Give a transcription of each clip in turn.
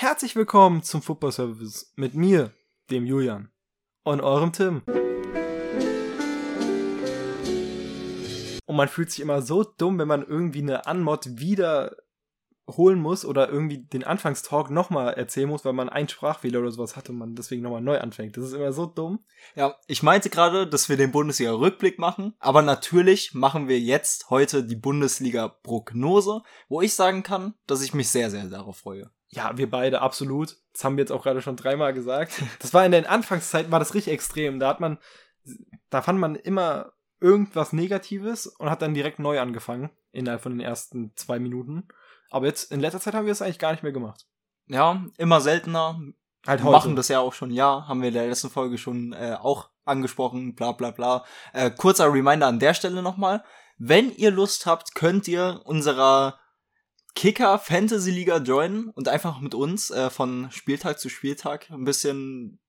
Herzlich willkommen zum Football Service mit mir, dem Julian, und eurem Tim. Und man fühlt sich immer so dumm, wenn man irgendwie eine Anmod wieder holen muss oder irgendwie den Anfangstalk nochmal erzählen muss, weil man einen Sprachfehler oder sowas hat und man deswegen nochmal neu anfängt. Das ist immer so dumm. Ja, ich meinte gerade, dass wir den Bundesliga-Rückblick machen, aber natürlich machen wir jetzt heute die Bundesliga-Prognose, wo ich sagen kann, dass ich mich sehr, sehr darauf freue. Ja, wir beide, absolut. Das haben wir jetzt auch gerade schon dreimal gesagt. Das war in den Anfangszeiten, war das richtig extrem. Da hat man, da fand man immer irgendwas Negatives und hat dann direkt neu angefangen, innerhalb von den ersten zwei Minuten. Aber jetzt, in letzter Zeit haben wir es eigentlich gar nicht mehr gemacht. Ja, immer seltener. Halt Wir heute. machen das ja auch schon, ja, haben wir in der letzten Folge schon äh, auch angesprochen, bla bla bla. Äh, kurzer Reminder an der Stelle nochmal. Wenn ihr Lust habt, könnt ihr unserer Kicker Fantasy Liga joinen und einfach mit uns äh, von Spieltag zu Spieltag ein bisschen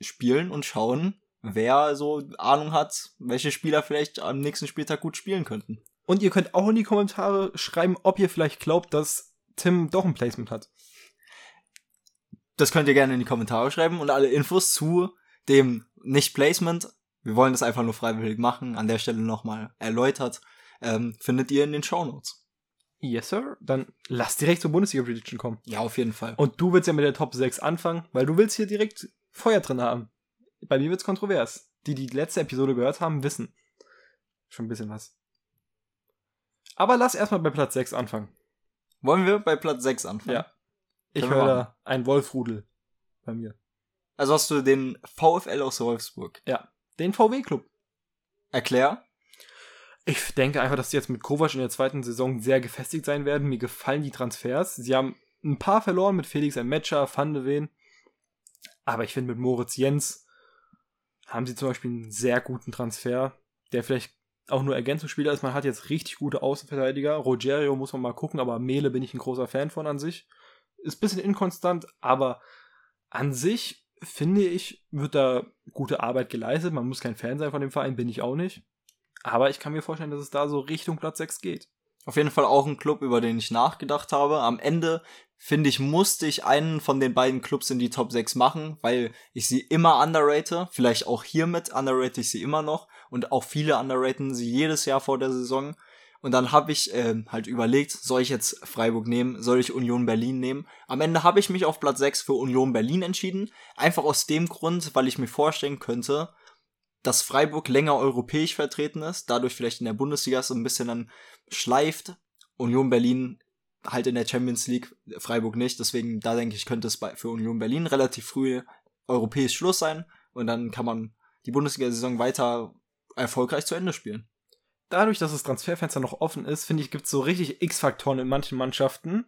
spielen und schauen, wer so Ahnung hat, welche Spieler vielleicht am nächsten Spieltag gut spielen könnten. Und ihr könnt auch in die Kommentare schreiben, ob ihr vielleicht glaubt, dass Tim doch ein Placement hat. Das könnt ihr gerne in die Kommentare schreiben und alle Infos zu dem Nicht-Placement. Wir wollen das einfach nur freiwillig machen. An der Stelle nochmal erläutert. Ähm, findet ihr in den Shownotes. Yes, sir. Dann lass direkt zur Bundesliga-Prediction kommen. Ja, auf jeden Fall. Und du willst ja mit der Top 6 anfangen, weil du willst hier direkt Feuer drin haben. Bei mir wird's kontrovers. Die, die letzte Episode gehört haben, wissen schon ein bisschen was. Aber lass erstmal bei Platz 6 anfangen. Wollen wir bei Platz 6 anfangen? Ja. Ich höre da ein Wolfrudel bei mir. Also hast du den VfL aus Wolfsburg. Ja. Den VW-Club. Erklär. Ich denke einfach, dass die jetzt mit Kovac in der zweiten Saison sehr gefestigt sein werden. Mir gefallen die Transfers. Sie haben ein paar verloren mit Felix Metscher, Van de Ven. Aber ich finde, mit Moritz Jens haben sie zum Beispiel einen sehr guten Transfer, der vielleicht auch nur Ergänzungsspieler ist. Man hat jetzt richtig gute Außenverteidiger. Rogerio muss man mal gucken, aber Mele bin ich ein großer Fan von an sich. Ist ein bisschen inkonstant, aber an sich finde ich, wird da gute Arbeit geleistet. Man muss kein Fan sein von dem Verein, bin ich auch nicht. Aber ich kann mir vorstellen, dass es da so Richtung Platz 6 geht. Auf jeden Fall auch ein Club, über den ich nachgedacht habe. Am Ende, finde ich, musste ich einen von den beiden Clubs in die Top 6 machen, weil ich sie immer underrate. Vielleicht auch hiermit underrate ich sie immer noch. Und auch viele underraten sie jedes Jahr vor der Saison. Und dann habe ich äh, halt überlegt, soll ich jetzt Freiburg nehmen, soll ich Union Berlin nehmen? Am Ende habe ich mich auf Platz 6 für Union Berlin entschieden. Einfach aus dem Grund, weil ich mir vorstellen könnte, dass Freiburg länger europäisch vertreten ist, dadurch vielleicht in der Bundesliga so ein bisschen dann schleift. Union Berlin halt in der Champions League, Freiburg nicht. Deswegen, da denke ich, könnte es bei, für Union Berlin relativ früh europäisch Schluss sein. Und dann kann man die Bundesliga-Saison weiter erfolgreich zu Ende spielen. Dadurch, dass das Transferfenster noch offen ist, finde ich, gibt es so richtig X-Faktoren in manchen Mannschaften.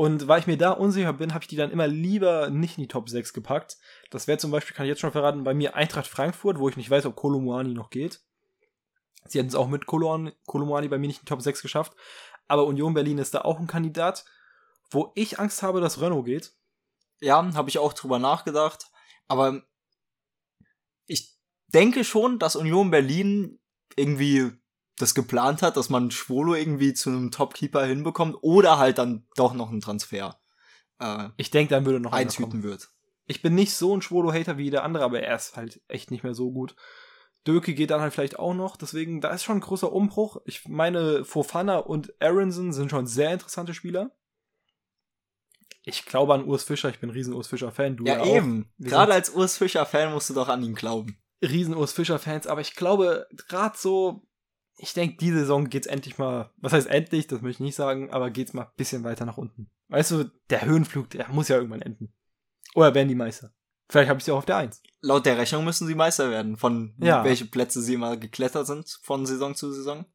Und weil ich mir da unsicher bin, habe ich die dann immer lieber nicht in die Top 6 gepackt. Das wäre zum Beispiel, kann ich jetzt schon verraten, bei mir Eintracht Frankfurt, wo ich nicht weiß, ob Kolomuani noch geht. Sie hätten es auch mit Kolomuani bei mir nicht in die Top 6 geschafft. Aber Union Berlin ist da auch ein Kandidat, wo ich Angst habe, dass Renault geht. Ja, habe ich auch drüber nachgedacht. Aber ich denke schon, dass Union Berlin irgendwie das geplant hat, dass man Schwolo irgendwie zu einem Topkeeper hinbekommt oder halt dann doch noch einen Transfer äh, Ich denke, dann würde noch eintüten wird. Ich bin nicht so ein Schwolo-Hater wie der andere, aber er ist halt echt nicht mehr so gut. Döke geht dann halt vielleicht auch noch, deswegen, da ist schon ein großer Umbruch. Ich meine, Fofana und Aronson sind schon sehr interessante Spieler. Ich glaube an Urs Fischer, ich bin ein riesen Urs Fischer-Fan. Du Ja, auch. eben. Gerade als Urs Fischer-Fan musst du doch an ihn glauben. riesen Urs Fischer-Fans, aber ich glaube, gerade so, ich denke, die Saison geht's endlich mal, was heißt endlich, das möchte ich nicht sagen, aber geht's mal ein bisschen weiter nach unten. Weißt du, der Höhenflug, der muss ja irgendwann enden. Oder werden die Meister. Vielleicht habe ich sie auch auf der Eins. Laut der Rechnung müssen sie Meister werden, von Ja. welche Plätze sie immer geklettert sind von Saison zu Saison.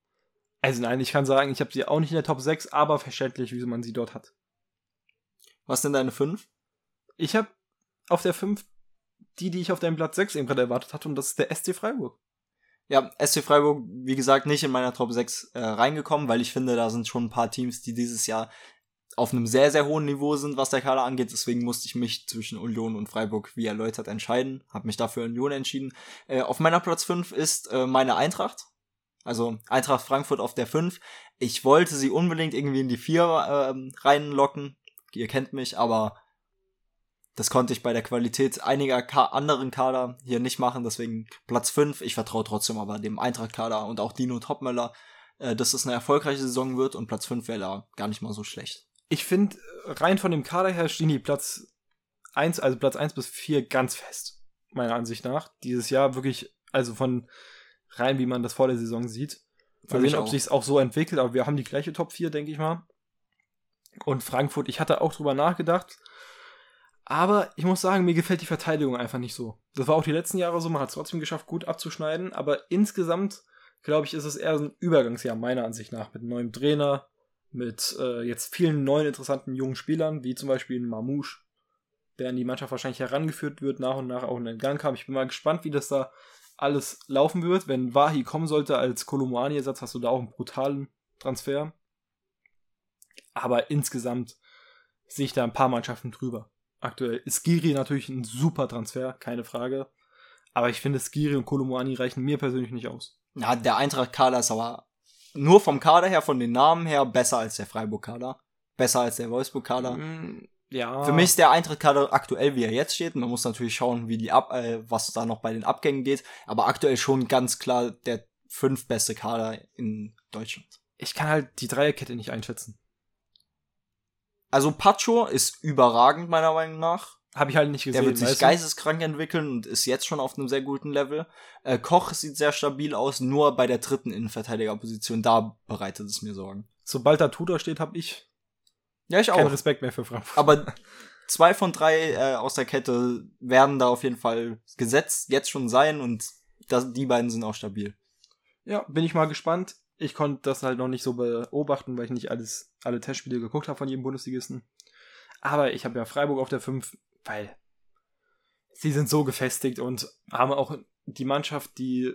Also nein, ich kann sagen, ich habe sie auch nicht in der Top 6, aber verständlich, wie man sie dort hat. Was sind deine fünf? Ich habe auf der 5 die, die ich auf deinem Platz 6 eben gerade erwartet hatte, und das ist der SC Freiburg. Ja, SC Freiburg, wie gesagt, nicht in meiner Top 6 äh, reingekommen, weil ich finde, da sind schon ein paar Teams, die dieses Jahr auf einem sehr, sehr hohen Niveau sind, was der Kader angeht. Deswegen musste ich mich zwischen Union und Freiburg, wie erläutert, entscheiden. Habe mich dafür Union entschieden. Äh, auf meiner Platz 5 ist äh, meine Eintracht. Also Eintracht Frankfurt auf der 5. Ich wollte sie unbedingt irgendwie in die 4 ähm, reinlocken. ihr kennt mich, aber das konnte ich bei der Qualität einiger Ka anderen Kader hier nicht machen, deswegen Platz 5. Ich vertraue trotzdem aber dem Eintracht-Kader und auch Dino Topmöller, äh, dass es eine erfolgreiche Saison wird und Platz 5 wäre da gar nicht mal so schlecht. Ich finde, rein von dem Kader her stehen die Platz 1, also Platz 1 bis 4 ganz fest, meiner Ansicht nach. Dieses Jahr wirklich, also von rein, wie man das vor der Saison sieht. Mal sehen, ob sich auch so entwickelt, aber wir haben die gleiche Top 4, denke ich mal. Und Frankfurt, ich hatte auch drüber nachgedacht. Aber ich muss sagen, mir gefällt die Verteidigung einfach nicht so. Das war auch die letzten Jahre so, man hat es trotzdem geschafft, gut abzuschneiden. Aber insgesamt, glaube ich, ist es eher ein Übergangsjahr, meiner Ansicht nach, mit neuem Trainer, mit äh, jetzt vielen neuen interessanten jungen Spielern, wie zum Beispiel Mamouche, der an die Mannschaft wahrscheinlich herangeführt wird, nach und nach auch in den Gang kam. Ich bin mal gespannt, wie das da alles laufen wird. Wenn Wahi kommen sollte als Kolomani-Ersatz, hast du da auch einen brutalen Transfer. Aber insgesamt sehe ich da ein paar Mannschaften drüber. Aktuell ist Giri natürlich ein super Transfer, keine Frage. Aber ich finde, Skiri und Kolomani reichen mir persönlich nicht aus. Ja, der Eintracht-Kader ist aber nur vom Kader her, von den Namen her, besser als der Freiburg-Kader. Besser als der Wolfsburg-Kader. Mm, ja. Für mich ist der Eintracht-Kader aktuell, wie er jetzt steht. Man muss natürlich schauen, wie die ab, äh, was da noch bei den Abgängen geht. Aber aktuell schon ganz klar der fünf beste Kader in Deutschland. Ich kann halt die Dreierkette nicht einschätzen. Also Pacho ist überragend, meiner Meinung nach. Habe ich halt nicht gesehen. Der wird sich geisteskrank entwickeln und ist jetzt schon auf einem sehr guten Level. Äh, Koch sieht sehr stabil aus, nur bei der dritten Innenverteidigerposition, da bereitet es mir Sorgen. Sobald da Tudor steht, habe ich Ja, ich keinen auch. Respekt mehr für Frankfurt. Aber zwei von drei äh, aus der Kette werden da auf jeden Fall gesetzt, jetzt schon sein und das, die beiden sind auch stabil. Ja, bin ich mal gespannt. Ich konnte das halt noch nicht so beobachten, weil ich nicht alles, alle Testspiele geguckt habe von jedem Bundesligisten. Aber ich habe ja Freiburg auf der 5, weil sie sind so gefestigt und haben auch die Mannschaft, die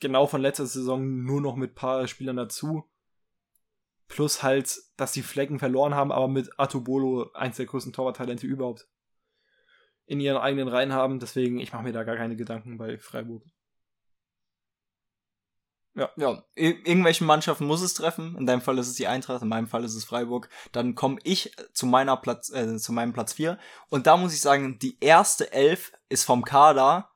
genau von letzter Saison nur noch mit paar Spielern dazu. Plus halt, dass sie Flecken verloren haben, aber mit Atubolo eins der größten Torwarttalente überhaupt in ihren eigenen Reihen haben. Deswegen, ich mache mir da gar keine Gedanken bei Freiburg. Ja, ir irgendwelchen Mannschaften muss es treffen. In deinem Fall ist es die Eintracht, in meinem Fall ist es Freiburg. Dann komme ich zu meiner Platz, äh, zu meinem Platz 4. Und da muss ich sagen, die erste Elf ist vom Kader.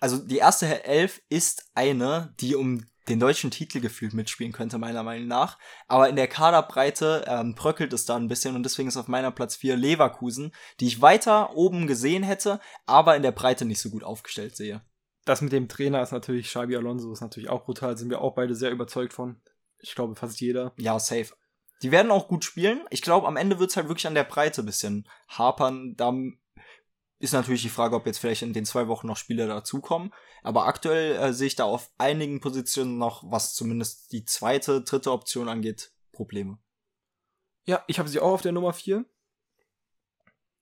Also die erste Elf ist eine, die um den deutschen Titel gefühlt mitspielen könnte, meiner Meinung nach. Aber in der Kaderbreite ähm, bröckelt es da ein bisschen und deswegen ist auf meiner Platz 4 Leverkusen, die ich weiter oben gesehen hätte, aber in der Breite nicht so gut aufgestellt sehe. Das mit dem Trainer ist natürlich, Xabi Alonso ist natürlich auch brutal, sind wir auch beide sehr überzeugt von. Ich glaube, fast jeder. Ja, safe. Die werden auch gut spielen. Ich glaube, am Ende wird's halt wirklich an der Breite ein bisschen hapern. Da ist natürlich die Frage, ob jetzt vielleicht in den zwei Wochen noch Spieler dazukommen. Aber aktuell äh, sehe ich da auf einigen Positionen noch, was zumindest die zweite, dritte Option angeht, Probleme. Ja, ich habe sie auch auf der Nummer 4.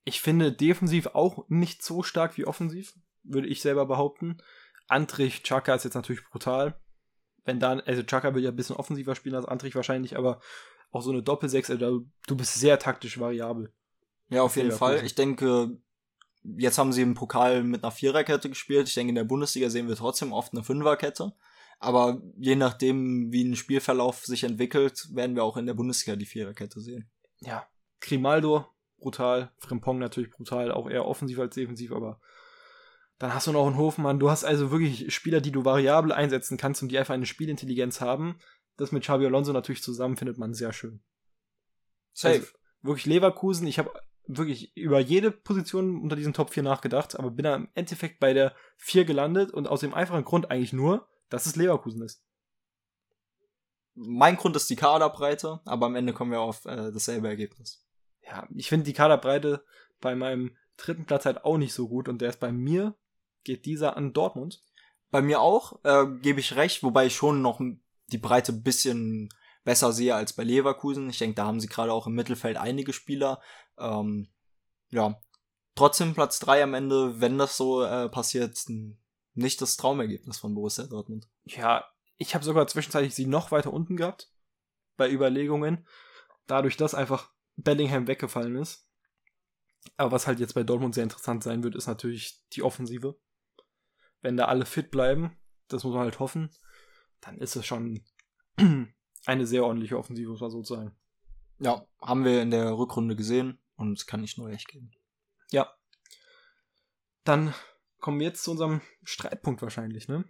Ich finde defensiv auch nicht so stark wie offensiv, würde ich selber behaupten. Antrich Chaka ist jetzt natürlich brutal. Wenn dann, also Chaka will ja ein bisschen offensiver spielen als Antrich wahrscheinlich, aber auch so eine Doppelsechs, also du bist sehr taktisch variabel. Ja, auf jeden. Fall. Ich denke, jetzt haben sie im Pokal mit einer Viererkette gespielt. Ich denke, in der Bundesliga sehen wir trotzdem oft eine Fünferkette. Aber je nachdem, wie ein Spielverlauf sich entwickelt, werden wir auch in der Bundesliga die Viererkette sehen. Ja, Grimaldo, brutal. Frimpong natürlich brutal, auch eher offensiv als defensiv, aber dann hast du noch einen Hofmann. Du hast also wirklich Spieler, die du variabel einsetzen kannst und die einfach eine Spielintelligenz haben. Das mit Xabi Alonso natürlich zusammen findet man sehr schön. Also, wirklich Leverkusen, ich habe wirklich über jede Position unter diesen Top 4 nachgedacht, aber bin da im Endeffekt bei der 4 gelandet und aus dem einfachen Grund eigentlich nur, dass es Leverkusen ist. Mein Grund ist die Kaderbreite, aber am Ende kommen wir auf äh, dasselbe Ergebnis. Ja, ich finde die Kaderbreite bei meinem dritten Platz halt auch nicht so gut und der ist bei mir, geht dieser an Dortmund. Bei mir auch, äh, gebe ich recht, wobei ich schon noch die Breite ein bisschen besser sehe als bei Leverkusen. Ich denke, da haben sie gerade auch im Mittelfeld einige Spieler. Ähm, ja, trotzdem Platz drei am Ende, wenn das so äh, passiert, nicht das Traumergebnis von Borussia Dortmund. Ja, ich habe sogar zwischenzeitlich sie noch weiter unten gehabt bei Überlegungen, dadurch, dass einfach Bellingham weggefallen ist. Aber was halt jetzt bei Dortmund sehr interessant sein wird, ist natürlich die Offensive. Wenn da alle fit bleiben, das muss man halt hoffen, dann ist es schon eine sehr ordentliche Offensive, muss man so sagen. Ja, haben wir in der Rückrunde gesehen und es kann nicht nur recht geben. Ja. Dann kommen wir jetzt zu unserem Streitpunkt wahrscheinlich, ne?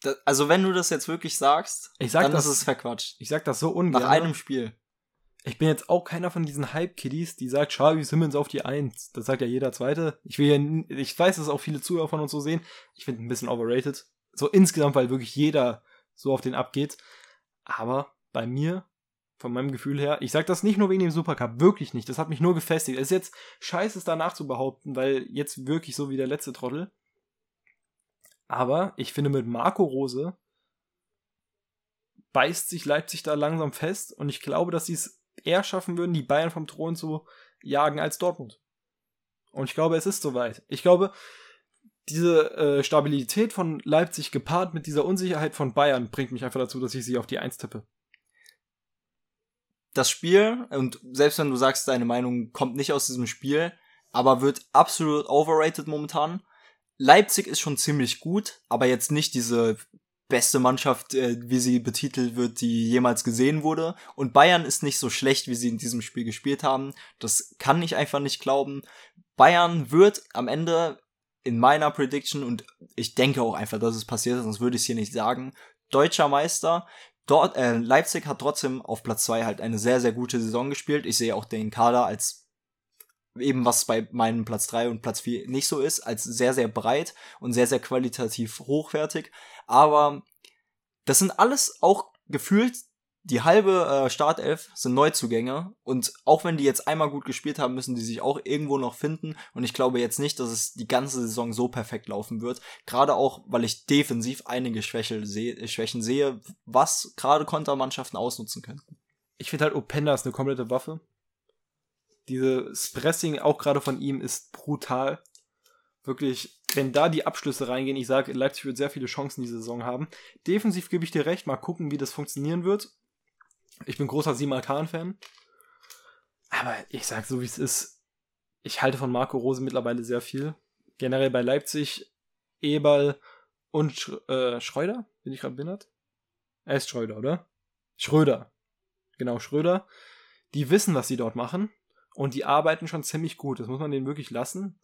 Da, also wenn du das jetzt wirklich sagst, Ich sag dann das, ist es verquatscht. ich sag das so ungern. Nach einem Spiel. Ich bin jetzt auch keiner von diesen Hype-Kiddies, die sagt, Xavi Simmons auf die Eins. Das sagt ja jeder Zweite. Ich will ja, ich weiß, dass auch viele Zuhörer von uns so sehen. Ich finde ein bisschen overrated. So insgesamt, weil wirklich jeder so auf den abgeht. Aber bei mir, von meinem Gefühl her, ich sag das nicht nur wegen dem Supercup, wirklich nicht. Das hat mich nur gefestigt. Es ist jetzt scheiße, es danach zu behaupten, weil jetzt wirklich so wie der letzte Trottel. Aber ich finde mit Marco Rose beißt sich Leipzig da langsam fest und ich glaube, dass sie es eher schaffen würden, die Bayern vom Thron zu jagen als Dortmund. Und ich glaube, es ist soweit. Ich glaube, diese äh, Stabilität von Leipzig gepaart mit dieser Unsicherheit von Bayern bringt mich einfach dazu, dass ich sie auf die Eins tippe. Das Spiel, und selbst wenn du sagst, deine Meinung kommt nicht aus diesem Spiel, aber wird absolut overrated momentan. Leipzig ist schon ziemlich gut, aber jetzt nicht diese beste Mannschaft, äh, wie sie betitelt wird, die jemals gesehen wurde. Und Bayern ist nicht so schlecht, wie sie in diesem Spiel gespielt haben. Das kann ich einfach nicht glauben. Bayern wird am Ende in meiner Prediction, und ich denke auch einfach, dass es passiert ist, sonst würde ich es hier nicht sagen, deutscher Meister. Dort, äh, Leipzig hat trotzdem auf Platz zwei halt eine sehr, sehr gute Saison gespielt. Ich sehe auch den Kader als eben was bei meinem Platz drei und Platz vier nicht so ist, als sehr, sehr breit und sehr, sehr qualitativ hochwertig. Aber das sind alles auch gefühlt die halbe äh, Startelf sind Neuzugänge und auch wenn die jetzt einmal gut gespielt haben, müssen die sich auch irgendwo noch finden und ich glaube jetzt nicht, dass es die ganze Saison so perfekt laufen wird. Gerade auch, weil ich defensiv einige Schwäche seh Schwächen sehe, was gerade Kontermannschaften ausnutzen könnten. Ich finde halt, Openda ist eine komplette Waffe. Dieses Pressing auch gerade von ihm ist brutal. Wirklich, wenn da die Abschlüsse reingehen, ich sage, Leipzig wird sehr viele Chancen diese Saison haben. Defensiv gebe ich dir recht, mal gucken, wie das funktionieren wird. Ich bin großer Simal Khan-Fan. Aber ich sag so, wie es ist. Ich halte von Marco Rose mittlerweile sehr viel. Generell bei Leipzig, Eberl und Sch äh, Schreuder. Bin ich gerade behindert? Er ist Schreuder, oder? Schröder. Genau, Schröder. Die wissen, was sie dort machen. Und die arbeiten schon ziemlich gut. Das muss man denen wirklich lassen.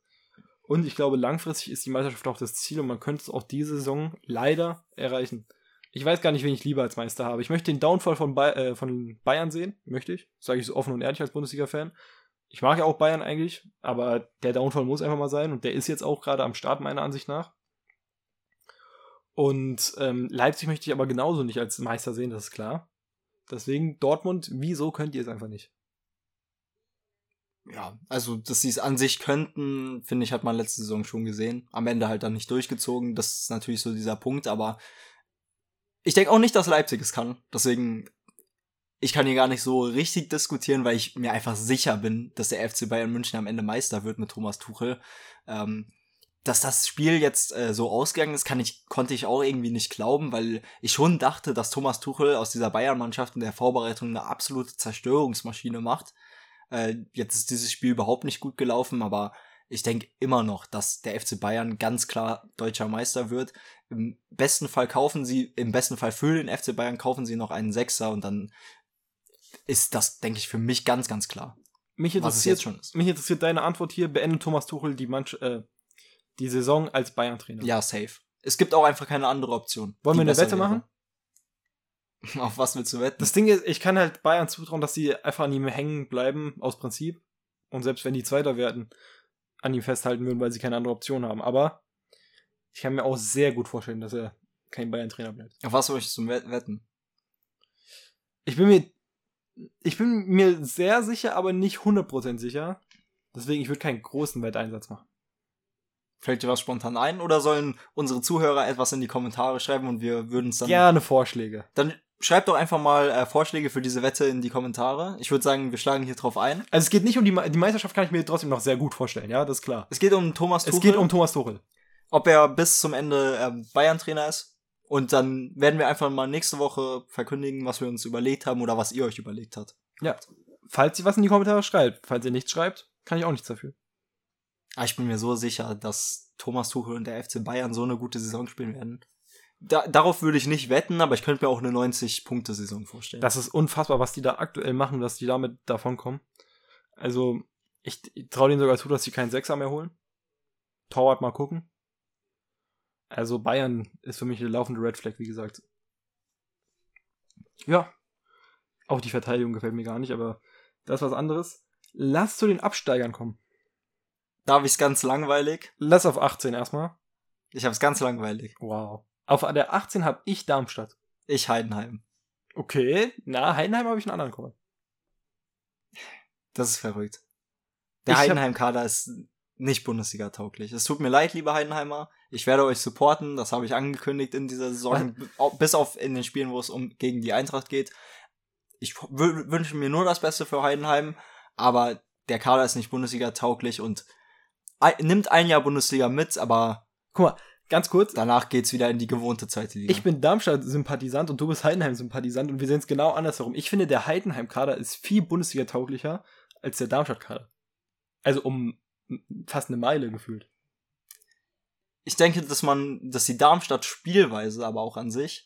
Und ich glaube, langfristig ist die Meisterschaft auch das Ziel und man könnte es auch diese Saison leider erreichen. Ich weiß gar nicht, wen ich lieber als Meister habe. Ich möchte den Downfall von, Bay äh, von Bayern sehen, möchte ich. Sage ich so offen und ehrlich als Bundesliga-Fan. Ich mag ja auch Bayern eigentlich, aber der Downfall muss einfach mal sein und der ist jetzt auch gerade am Start, meiner Ansicht nach. Und ähm, Leipzig möchte ich aber genauso nicht als Meister sehen, das ist klar. Deswegen Dortmund, wieso könnt ihr es einfach nicht? Ja, also, dass sie es an sich könnten, finde ich, hat man letzte Saison schon gesehen. Am Ende halt dann nicht durchgezogen. Das ist natürlich so dieser Punkt, aber ich denke auch nicht, dass Leipzig es kann. Deswegen, ich kann hier gar nicht so richtig diskutieren, weil ich mir einfach sicher bin, dass der FC Bayern München am Ende Meister wird mit Thomas Tuchel. Ähm, dass das Spiel jetzt äh, so ausgegangen ist, kann ich, konnte ich auch irgendwie nicht glauben, weil ich schon dachte, dass Thomas Tuchel aus dieser Bayern-Mannschaft in der Vorbereitung eine absolute Zerstörungsmaschine macht. Äh, jetzt ist dieses Spiel überhaupt nicht gut gelaufen, aber ich denke immer noch, dass der FC Bayern ganz klar deutscher Meister wird. Im besten Fall kaufen sie, im besten Fall für den FC Bayern kaufen sie noch einen Sechser und dann ist das, denke ich, für mich ganz, ganz klar. Mich interessiert, schon ist. mich interessiert deine Antwort hier. Beendet Thomas Tuchel die, Manch äh, die Saison als Bayern-Trainer? Ja, safe. Es gibt auch einfach keine andere Option. Wollen wir eine Wette wäre. machen? Auf was willst du wetten? Das Ding ist, ich kann halt Bayern zutrauen, dass sie einfach an ihm hängen bleiben, aus Prinzip. Und selbst wenn die Zweiter werden, an ihm festhalten würden, weil sie keine andere Option haben. Aber ich kann mir auch sehr gut vorstellen, dass er kein Bayern-Trainer bleibt. Auf was möchtest du wet- wetten? Ich bin mir, ich bin mir sehr sicher, aber nicht 100% sicher. Deswegen, ich würde keinen großen Wetteinsatz machen. Fällt dir was spontan ein oder sollen unsere Zuhörer etwas in die Kommentare schreiben und wir würden es dann. Gerne Vorschläge. Dann schreibt doch einfach mal äh, Vorschläge für diese Wette in die Kommentare. Ich würde sagen, wir schlagen hier drauf ein. Also es geht nicht um die, Me die Meisterschaft, kann ich mir trotzdem noch sehr gut vorstellen, ja, das ist klar. Es geht um Thomas Tuchel. Es geht um Thomas Tuchel. ob er bis zum Ende ähm, Bayern-Trainer ist. Und dann werden wir einfach mal nächste Woche verkündigen, was wir uns überlegt haben oder was ihr euch überlegt habt. Ja. Falls ihr was in die Kommentare schreibt. Falls ihr nichts schreibt, kann ich auch nichts dafür. Aber ich bin mir so sicher, dass Thomas Tuchel und der FC Bayern so eine gute Saison spielen werden. Da, darauf würde ich nicht wetten, aber ich könnte mir auch eine 90-Punkte-Saison vorstellen. Das ist unfassbar, was die da aktuell machen, dass die damit davonkommen. Also, ich, ich traue denen sogar zu, dass sie keinen Sechser mehr holen. Torwart mal gucken. Also Bayern ist für mich eine laufende Red Flag, wie gesagt. Ja. Auch die Verteidigung gefällt mir gar nicht, aber das ist was anderes. Lass zu den Absteigern kommen. Da habe ich es ganz langweilig. Lass auf 18 erstmal. Ich habe es ganz langweilig. Wow. Auf der 18 habe ich Darmstadt. Ich Heidenheim. Okay, na, Heidenheim habe ich einen anderen Call. Das ist verrückt. Der Heidenheim-Kader ist nicht Bundesliga-tauglich. Es tut mir leid, liebe Heidenheimer. Ich werde euch supporten. Das habe ich angekündigt in dieser Saison. Bis auf in den Spielen, wo es um gegen die Eintracht geht. Ich wü- wünsche mir nur das Beste für Heidenheim. Aber der Kader ist nicht Bundesliga-tauglich und nimmt ein Jahr Bundesliga mit, aber Guck mal, ganz kurz. danach geht's wieder in die gewohnte zweite Liga. Ich bin Darmstadt-Sympathisant und du bist Heidenheim-Sympathisant und wir sehen es genau andersherum. Ich finde, der Heidenheim-Kader ist viel Bundesliga-tauglicher als der Darmstadt-Kader. Also um fast eine Meile gefühlt. ich denke, dass man, dass die Darmstadt Spielweise aber auch an sich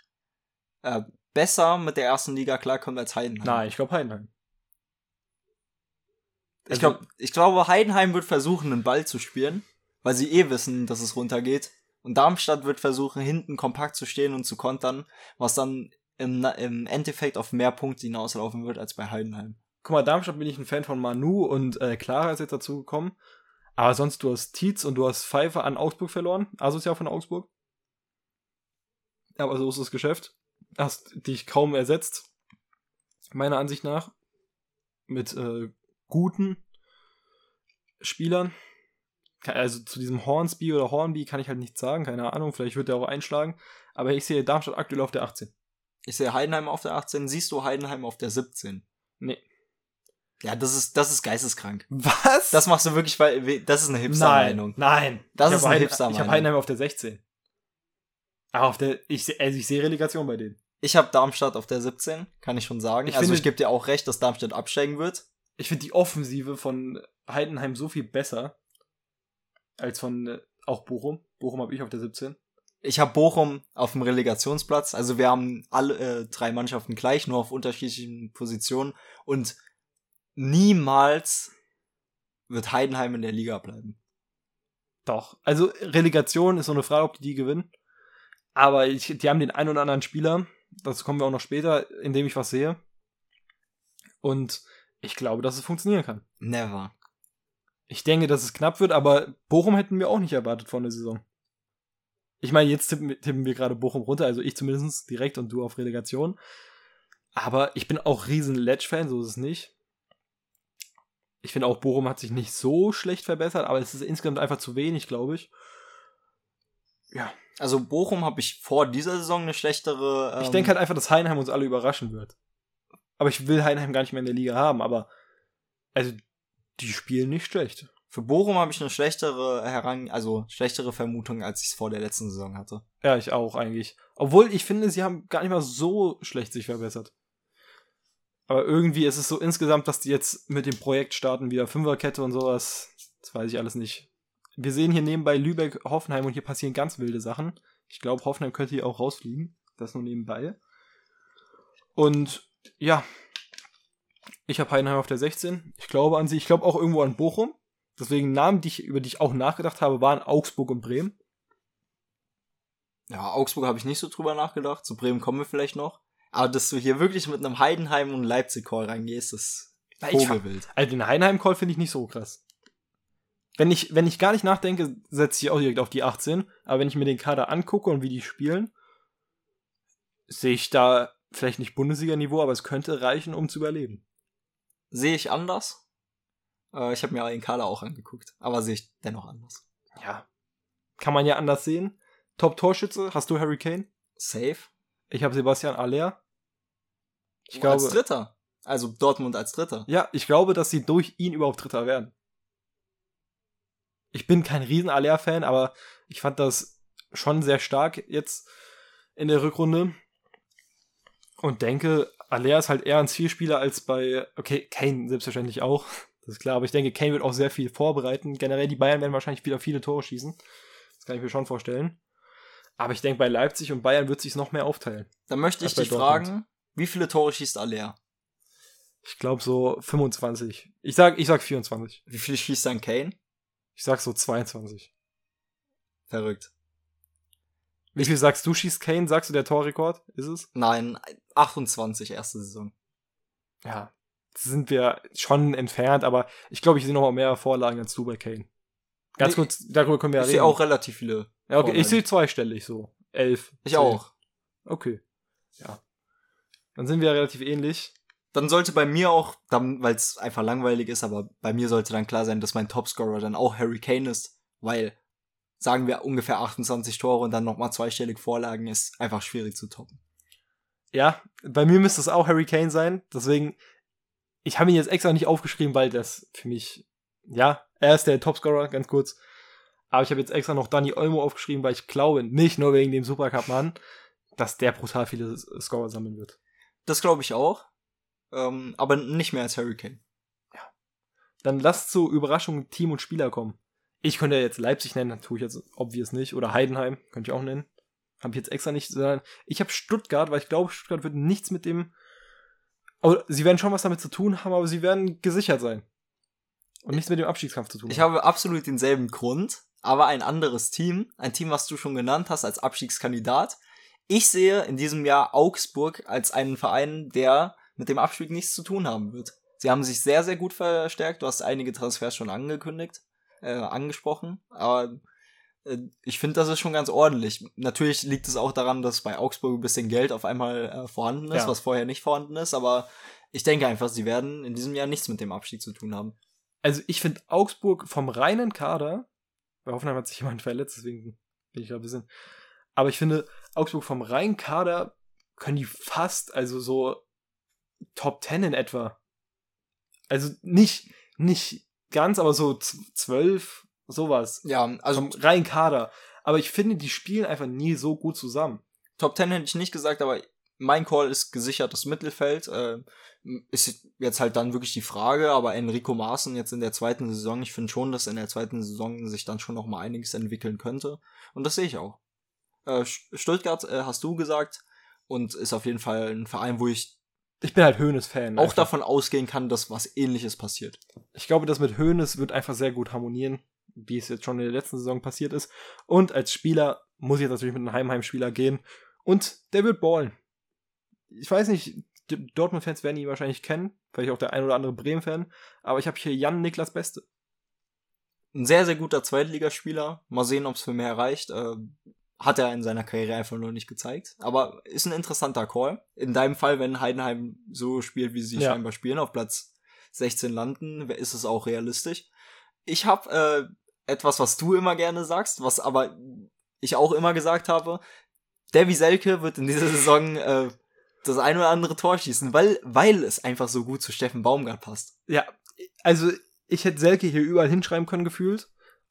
äh, besser mit der ersten Liga klarkommt als Heidenheim. Nein, ich glaube Heidenheim. Ich, glaub, ich glaube, Heidenheim wird versuchen, einen Ball zu spielen, weil sie eh wissen, dass es runtergeht. Und Darmstadt wird versuchen, hinten kompakt zu stehen und zu kontern, was dann im, im Endeffekt auf mehr Punkte hinauslaufen wird als bei Heidenheim. Guck mal, Darmstadt bin ich ein Fan von Manu und äh, Clara ist jetzt dazugekommen. Aber sonst, du hast Tietz und du hast Pfeiffer an Augsburg verloren. Asozial von Augsburg. Aber so ist das Geschäft. Hast dich kaum ersetzt. Meiner Ansicht nach. Mit äh, guten Spielern. Also zu diesem Hornsby oder Hornby kann ich halt nichts sagen. Keine Ahnung, vielleicht wird der auch einschlagen. Aber ich sehe Darmstadt aktuell auf der 18. Ich sehe Heidenheim auf der 18, siehst du Heidenheim auf der 17? Nee. Ja, das ist, das ist geisteskrank. Was? Das machst du wirklich, weil, das ist eine Hipster-Meinung. Nein, nein. Das Ich ist eine Heiden- Hipster-Meinung. Ich habe Heidenheim auf der 16. Aber auf der, ich, also ich sehe Relegation bei denen. Ich habe Darmstadt auf der 17, kann ich schon sagen. Ich also finde- ich gebe dir auch recht, dass Darmstadt absteigen wird. Ich finde die Offensive von Heidenheim so viel besser als von äh, auch Bochum. Bochum habe ich auf der 17. Ich habe Bochum auf dem Relegationsplatz. Also wir haben alle äh, drei Mannschaften gleich, nur auf unterschiedlichen Positionen. Und niemals wird Heidenheim in der Liga bleiben. Doch. Also Relegation ist so eine Frage, ob die die gewinnen. Aber ich, die haben den einen oder anderen Spieler, dazu kommen wir auch noch später, in dem ich was sehe. Und ich glaube, dass es funktionieren kann. Never. Ich denke, dass es knapp wird, aber Bochum hätten wir auch nicht erwartet vor der Saison. Ich meine, jetzt tippen, wir- tippen wir gerade Bochum runter, also ich zumindest direkt und du auf Relegation. Aber ich bin auch riesen Ledge-Fan, so ist es nicht. Ich finde auch, Bochum hat sich nicht so schlecht verbessert, aber es ist insgesamt einfach zu wenig, glaube ich. Ja, Also Bochum habe ich vor dieser Saison eine schlechtere. Ähm, ich denke halt einfach, dass Heidenheim uns alle überraschen wird. Aber ich will Heidenheim gar nicht mehr in der Liga haben, aber also die spielen nicht schlecht. für Bochum habe ich eine schlechtere heran, also schlechtere Vermutung, als ich es vor der letzten Saison hatte. Ja, ich auch eigentlich. Obwohl ich finde, sie haben gar nicht mal so schlecht sich verbessert. Aber irgendwie ist es so insgesamt, dass die jetzt mit dem Projekt starten, wieder Fünferkette und sowas. Das weiß ich alles nicht. Wir sehen hier nebenbei Lübeck, Hoffenheim und hier passieren ganz wilde Sachen. Ich glaube, Hoffenheim könnte hier auch rausfliegen. Das nur nebenbei. Und ja, ich habe Heidenheim auf der 16. Ich glaube an sie. Ich glaube auch irgendwo an Bochum. Deswegen Namen, die ich, über die ich auch nachgedacht habe, waren Augsburg und Bremen. Ja, Augsburg habe ich nicht so drüber nachgedacht. Zu Bremen kommen wir vielleicht noch. Aber dass du hier wirklich mit einem Heidenheim und Leipzig-Call reingehst, ist Vogelwild. Also den Heidenheim-Call finde ich nicht so krass. Wenn ich, wenn ich gar nicht nachdenke, setze ich auch direkt auf die 18. Aber wenn ich mir den Kader angucke und wie die spielen, sehe ich da vielleicht nicht Bundesliga-Niveau, aber es könnte reichen, um zu überleben. Sehe ich anders. Äh, ich habe mir den Kader auch angeguckt. Aber sehe ich dennoch anders. Ja. Kann man ja anders sehen. Top-Torschütze, hast du Harry Kane? Safe. Ich habe Sebastian Aller. Ich Und glaube, als Dritter. Also Dortmund als Dritter. ja, ich glaube, dass sie durch ihn überhaupt Dritter werden. Ich bin kein riesen Aller-Fan, aber ich fand das schon sehr stark jetzt in der Rückrunde. Und denke, Aller ist halt eher ein Zielspieler als bei, okay, Kane selbstverständlich auch, das ist klar, aber ich denke, Kane wird auch sehr viel vorbereiten. Generell, die Bayern werden wahrscheinlich wieder viele Tore schießen. Das kann ich mir schon vorstellen. Aber ich denke, bei Leipzig und Bayern wird sich noch mehr aufteilen. Dann möchte ich dich Dortmund. fragen, wie viele Tore schießt Aller? Ich glaube so 25. Ich sag, ich sag 24. Wie viele schießt dann Kane? Ich sag so 22. Verrückt. Wie viel sagst du, schießt Kane? Sagst du, der Torrekord ist es? Nein, 28 erste Saison. Ja. Sind wir schon entfernt, aber ich glaube, ich sehe noch mal mehr Vorlagen als du bei Kane. Ganz Nee, kurz, darüber können wir ja Ich reden. sehe auch relativ viele. ja, okay, ich sehe zweistellig so. Elf. Ich zehn. auch. Okay. Ja. Dann sind wir relativ ähnlich. Dann sollte bei mir auch, weil es einfach langweilig ist, aber bei mir sollte dann klar sein, dass mein Topscorer dann auch Harry Kane ist, weil sagen wir ungefähr 28 Tore und dann nochmal zweistellig Vorlagen ist einfach schwierig zu toppen. Ja, bei mir müsste es auch Harry Kane sein. Deswegen, ich habe ihn jetzt extra nicht aufgeschrieben, weil das für mich, ja, er ist der Topscorer, ganz kurz. Aber ich habe jetzt extra noch Dani Olmo aufgeschrieben, weil ich glaube, nicht nur wegen dem Supercup-Mann, dass der brutal viele Scorer sammeln wird. Das glaube ich auch. Ähm, aber nicht mehr als Harry Kane. Dann lasst zu Überraschungen Team und Spieler kommen. Ich könnte ja jetzt Leipzig nennen, tue ich jetzt obvious nicht. Oder Heidenheim, könnte ich auch nennen. Habe ich jetzt extra nicht, sondern ich habe Stuttgart, weil ich glaube, Stuttgart wird nichts mit dem. Aber sie werden schon was damit zu tun haben, aber sie werden gesichert sein. Und nichts mit dem Abstiegskampf zu tun Ich habe absolut denselben Grund, aber ein anderes Team, ein Team, was du schon genannt hast als Abstiegskandidat. Ich sehe in diesem Jahr Augsburg als einen Verein, der mit dem Abstieg nichts zu tun haben wird. Sie haben sich sehr, sehr gut verstärkt. Du hast einige Transfers schon angekündigt, äh, angesprochen, aber ich finde, das ist schon ganz ordentlich. Natürlich liegt es auch daran, dass bei Augsburg ein bisschen Geld auf einmal äh, vorhanden ist, Ja. was vorher nicht vorhanden ist, aber ich denke einfach, sie werden in diesem Jahr nichts mit dem Abstieg zu tun haben. Also ich finde Augsburg vom reinen Kader, bei Hoffenheim hat sich jemand verletzt, deswegen bin ich da ein bisschen. Aber ich finde, Augsburg vom reinen Kader können die fast, also so Top 10 in etwa. Also nicht, nicht ganz, aber so z- zwölf, sowas. Ja, also reinen Kader. Aber ich finde, die spielen einfach nie so gut zusammen. Top 10 hätte ich nicht gesagt, aber mein Call ist gesichertes Mittelfeld. Äh, ist jetzt halt dann wirklich die Frage, aber Enrico Maaßen jetzt in der zweiten Saison, ich finde schon, dass in der zweiten Saison sich dann schon noch mal einiges entwickeln könnte. Und das sehe ich auch. Äh, St- Stuttgart äh, hast du gesagt und ist auf jeden Fall ein Verein, wo ich Ich bin halt Höhnes-Fan. auch einfach. davon ausgehen kann, dass was ähnliches passiert. Ich glaube, das mit Hoeneß wird einfach sehr gut harmonieren, wie es jetzt schon in der letzten Saison passiert ist. Und als Spieler muss ich jetzt natürlich mit einem Heimheim-Spieler gehen. Und der wird ballen. Ich weiß nicht, Dortmund-Fans werden ihn wahrscheinlich kennen. Vielleicht auch der ein oder andere Bremen-Fan. Aber ich habe hier Jan Niklas Beste. Ein sehr, sehr guter Zweitligaspieler. Mal sehen, ob es für mehr reicht. Äh, hat er in seiner Karriere einfach nur nicht gezeigt. Aber ist ein interessanter Call. In deinem Fall, wenn Heidenheim so spielt, wie sie Ja. scheinbar spielen, auf Platz 16 landen, ist es auch realistisch. Ich habe äh, etwas, was du immer gerne sagst, was aber ich auch immer gesagt habe. Davy Selke wird in dieser Saison äh, das ein oder andere Tor schießen, weil, weil es einfach so gut zu Steffen Baumgart passt. Ja, also ich hätte Selke hier überall hinschreiben können, gefühlt.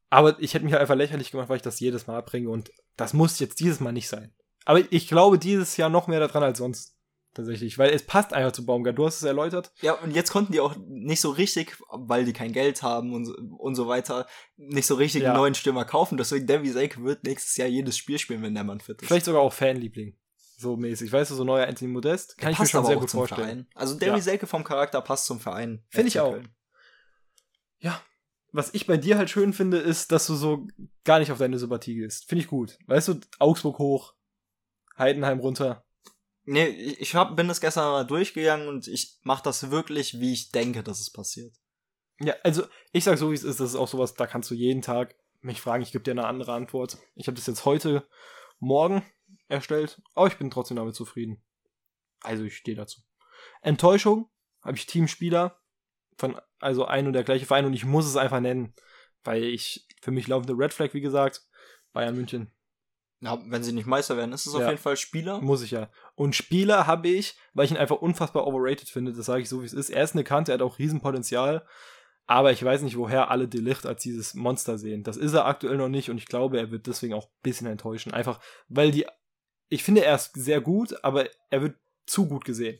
Aber ich hätte mich halt einfach lächerlich gemacht, weil ich das jedes Mal abbringe. Und das muss jetzt dieses Mal nicht sein. Aber ich glaube dieses Jahr noch mehr daran als sonst. Tatsächlich. Weil es passt einfach zu Baumgart. Du hast es erläutert. Ja, und jetzt konnten die auch nicht so richtig, weil die kein Geld haben und so, und so weiter, nicht so richtig Ja. einen neuen Stürmer kaufen. Deswegen Davy Selke wird nächstes Jahr jedes Spiel spielen, wenn der Mann fit ist. Vielleicht sogar auch Fanliebling. So mäßig. Weißt du, so neuer Anthony Modest. Kann Der ich mir schon sehr gut vorstellen. Verein. Also Davy Ja. Selke vom Charakter passt zum Verein. Finde ich auch. Köln. Ja. Was ich bei dir halt schön finde, ist, dass du so gar nicht auf deine Sympathie gehst. Finde ich gut. Weißt du, Augsburg hoch, Heidenheim runter. Nee, ich hab, bin das gestern mal durchgegangen und ich mache das wirklich, wie ich denke, dass es passiert. Ja, also ich sag so, wie es ist. Das ist auch sowas, da kannst du jeden Tag mich fragen. Ich gebe dir eine andere Antwort. Ich habe das jetzt heute Morgen erstellt, aber ich bin trotzdem damit zufrieden. Also ich stehe dazu. Enttäuschung habe ich Teamspieler von also ein und der gleiche Verein und ich muss es einfach nennen, weil ich für mich laufende Red Flag, wie gesagt, Bayern München Ja, wenn sie nicht Meister werden, ist es auf Ja. jeden Fall Spieler. muss ich ja. Und Spieler habe ich, weil ich ihn einfach unfassbar overrated finde, das sage ich so wie es ist. Er ist eine Kante, er hat auch Riesenpotenzial, aber ich weiß nicht, woher alle Delicht als dieses Monster sehen. Das ist er aktuell noch nicht und ich glaube, er wird deswegen auch ein bisschen enttäuschen. Einfach, weil die, ich finde, er ist sehr gut, aber er wird zu gut gesehen.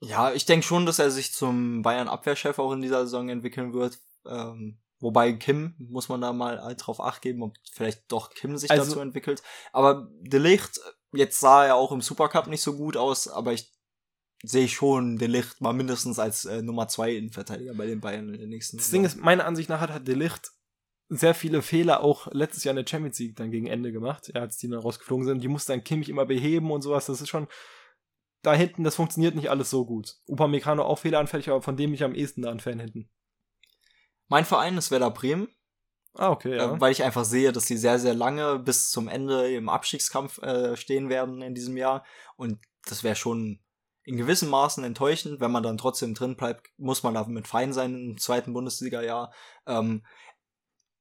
Ja, ich denke schon, dass er sich zum Bayern-Abwehrchef auch in dieser Saison entwickeln wird. Ähm, Wobei Kim, muss man da mal drauf acht geben, ob vielleicht doch Kim sich Also- dazu entwickelt. Aber De Licht, jetzt sah er auch im Supercup nicht so gut aus, aber ich sehe schon De Licht mal mindestens als äh, Nummer zwei Innenverteidiger bei den Bayern in der nächsten Das Ding ist, meiner Ansicht nach hat, hat De Licht sehr viele Fehler auch letztes Jahr in der Champions League dann gegen Ende gemacht, ja, als die dann rausgeflogen sind. Die musste dann Kimmich immer beheben und sowas. Das ist schon, da hinten, das funktioniert nicht alles so gut. Upamecano auch fehleranfällig, aber von dem ich am ehesten da ein Fan hinten. Mein Verein ist Werder Bremen, Ah, okay, ja. äh, weil ich einfach sehe, dass sie sehr, sehr lange bis zum Ende im Abstiegskampf äh, stehen werden in diesem Jahr. Und das wäre schon in gewissem Maßen enttäuschend, wenn man dann trotzdem drin bleibt, muss man damit fein sein im zweiten Bundesliga-Jahr. Ähm,